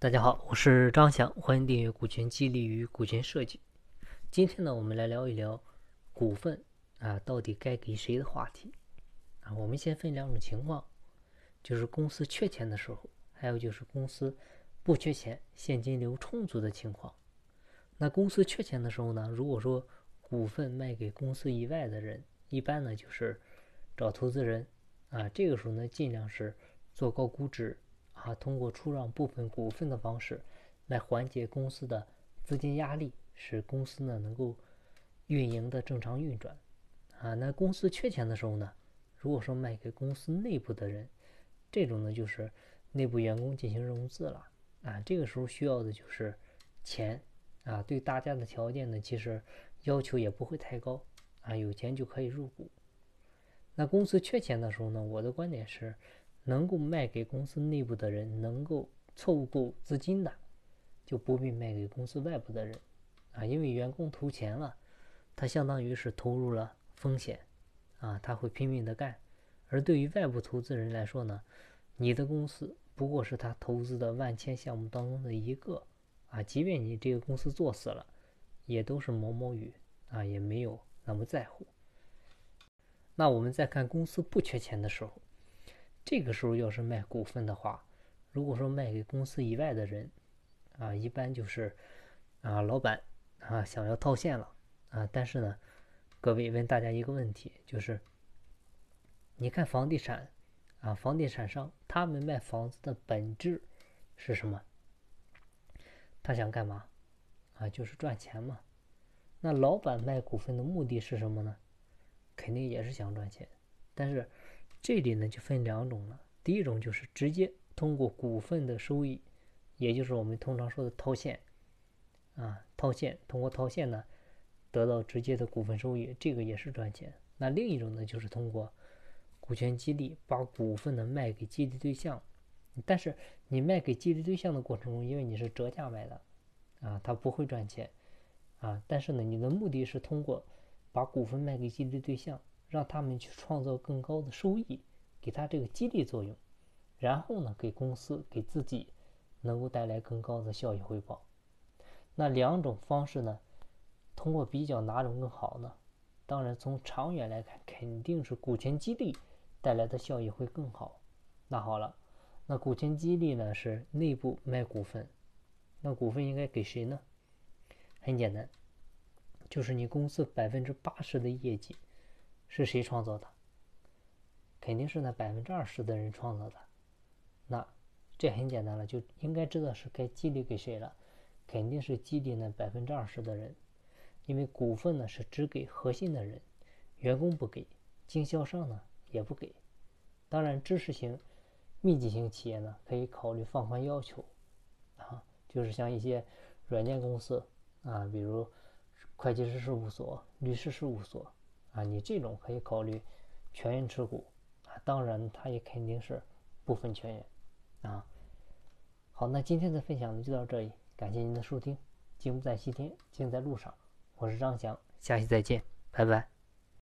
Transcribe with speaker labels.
Speaker 1: 大家好，我是张翔，欢迎订阅《股权激励与股权设计》。今天呢，我们来聊一聊股份啊到底该给谁的话题啊。我们先分两种情况，就是公司缺钱的时候，还有就是公司不缺钱、现金流充足的情况。那公司缺钱的时候呢，如果说股份卖给公司以外的人，一般呢就是找投资人啊，这个时候呢尽量是做高估值。啊，通过出让部分股份的方式来缓解公司的资金压力，使公司呢能够运营的正常运转。啊，那公司缺钱的时候呢，如果说卖给公司内部的人，这种呢就是内部员工进行融资了。啊，这个时候需要的就是钱。啊，对大家的条件呢，其实要求也不会太高。啊，有钱就可以入股。那公司缺钱的时候呢，我的观点是。能够卖给公司内部的人，能够凑够资金的，就不必卖给公司外部的人，啊，因为员工投钱了，他相当于是投入了风险，啊，他会拼命的干，而对于外部投资人来说呢，你的公司不过是他投资的万千项目当中的一个，啊，即便你这个公司做死了，也都是毛毛雨，啊，也没有那么在乎。那我们再看公司不缺钱的时候。这个时候要是卖股份的话，如果说卖给公司以外的人，啊，一般就是啊，老板啊想要套现了啊，但是呢，各位问大家一个问题，就是你看房地产啊，房地产商他们卖房子的本质是什么？他想干嘛？啊，就是赚钱嘛。那老板卖股份的目的是什么呢？肯定也是想赚钱，但是。这里呢就分两种了，第一种就是直接通过股份的收益，也就是我们通常说的套现，啊，套现通过套现呢得到直接的股份收益，这个也是赚钱。那另一种呢就是通过股权激励，把股份呢卖给激励对象，但是你卖给激励对象的过程中，因为你是折价卖的，啊，他不会赚钱，啊，但是呢你的目的是通过把股份卖给激励对象。让他们去创造更高的收益，给他这个激励作用，然后呢，给公司给自己能够带来更高的效益回报。那两种方式呢，通过比较哪种更好呢？当然，从长远来看，肯定是股权激励带来的效益会更好。那好了，那股权激励呢是内部卖股份，那股份应该给谁呢？很简单，就是你公司百分之八十的业绩。是谁创造的？肯定是那百分之二十的人创造的。那这很简单了，就应该知道是该激励给谁了。肯定是激励那百分之二十的人，因为股份呢是只给核心的人，员工不给，经销商呢也不给。当然，知识型、密集型企业呢可以考虑放宽要求啊，就是像一些软件公司啊，比如会计师事务所、律师事务所。啊，你这种可以考虑全员持股啊，当然它也肯定是部分全员啊。好，那今天的分享呢就到这里，感谢您的收听。金不在西天，静在路上，我是张翔，下期再见，拜拜。